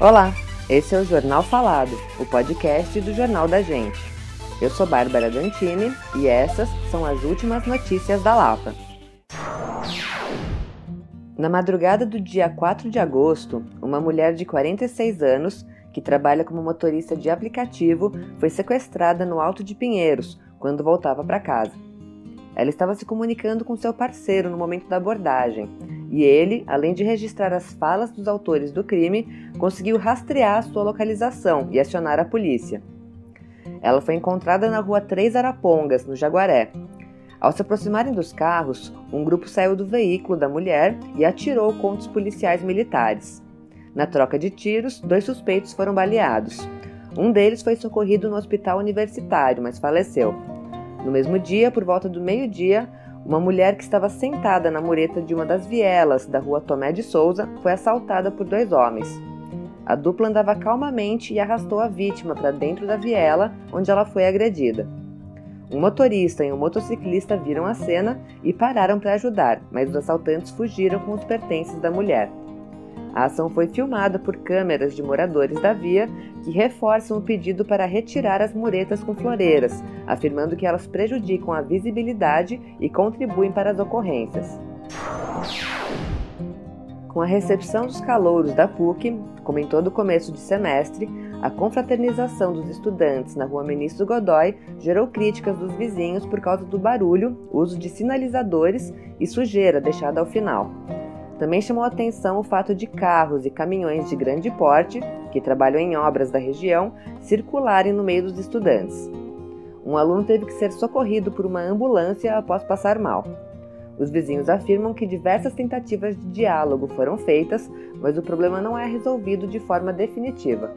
Olá, esse é o Jornal Falado, o podcast do Jornal da Gente. Eu sou Bárbara Dantini e essas são as últimas notícias da Lapa. Na madrugada do dia 4 de agosto, uma mulher de 46 anos, que trabalha como motorista de aplicativo, foi sequestrada no Alto de Pinheiros quando voltava para casa. Ela estava se comunicando com seu parceiro no momento da abordagem e ele, além de registrar as falas dos autores do crime, conseguiu rastrear sua localização e acionar a polícia. Ela foi encontrada na rua Três Arapongas, no Jaguaré. Ao se aproximarem dos carros, um grupo saiu do veículo da mulher e atirou contra os policiais militares. Na troca de tiros, dois suspeitos foram baleados. Um deles foi socorrido no hospital universitário, mas faleceu. No mesmo dia, por volta do meio-dia, uma mulher que estava sentada na mureta de uma das vielas da rua Tomé de Souza foi assaltada por dois homens. A dupla andava calmamente e arrastou a vítima para dentro da viela, onde ela foi agredida. Um motorista e um motociclista viram a cena e pararam para ajudar, mas os assaltantes fugiram com os pertences da mulher. A ação foi filmada por câmeras de moradores da via que reforçam o pedido para retirar as muretas com floreiras, afirmando que elas prejudicam a visibilidade e contribuem para as ocorrências. Com a recepção dos calouros da PUC, como em todo começo de semestre, a confraternização dos estudantes na rua Ministro Godoy gerou críticas dos vizinhos por causa do barulho, uso de sinalizadores e sujeira deixada ao final. Também chamou atenção o fato de carros e caminhões de grande porte, que trabalham em obras da região, circularem no meio dos estudantes. Um aluno teve que ser socorrido por uma ambulância após passar mal. Os vizinhos afirmam que diversas tentativas de diálogo foram feitas, mas o problema não é resolvido de forma definitiva.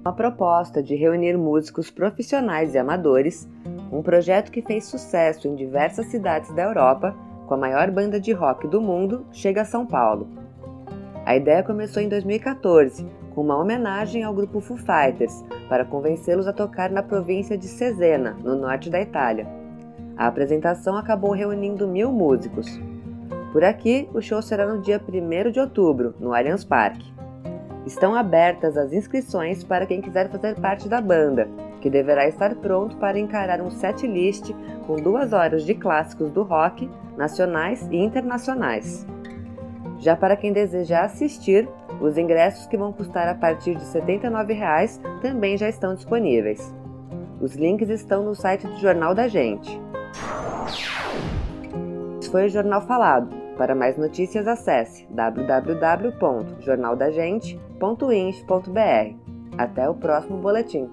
Uma proposta de reunir músicos profissionais e amadores, um projeto que fez sucesso em diversas cidades da Europa, com a maior banda de rock do mundo, chega a São Paulo. A ideia começou em 2014, com uma homenagem ao grupo Foo Fighters, para convencê-los a tocar na província de Cesena, no norte da Itália. A apresentação acabou reunindo mil músicos. Por aqui, o show será no dia 1 de outubro, no Allianz Parque. Estão abertas as inscrições para quem quiser fazer parte da banda, que deverá estar pronto para encarar um set list com duas horas de clássicos do rock, nacionais e internacionais. Já para quem deseja assistir, os ingressos que vão custar a partir de R$ 79,00 também já estão disponíveis. Os links estão no site do Jornal da Gente. Esse foi o Jornal Falado. Para mais notícias, acesse www.jornaldagente.inf.br. Até o próximo boletim.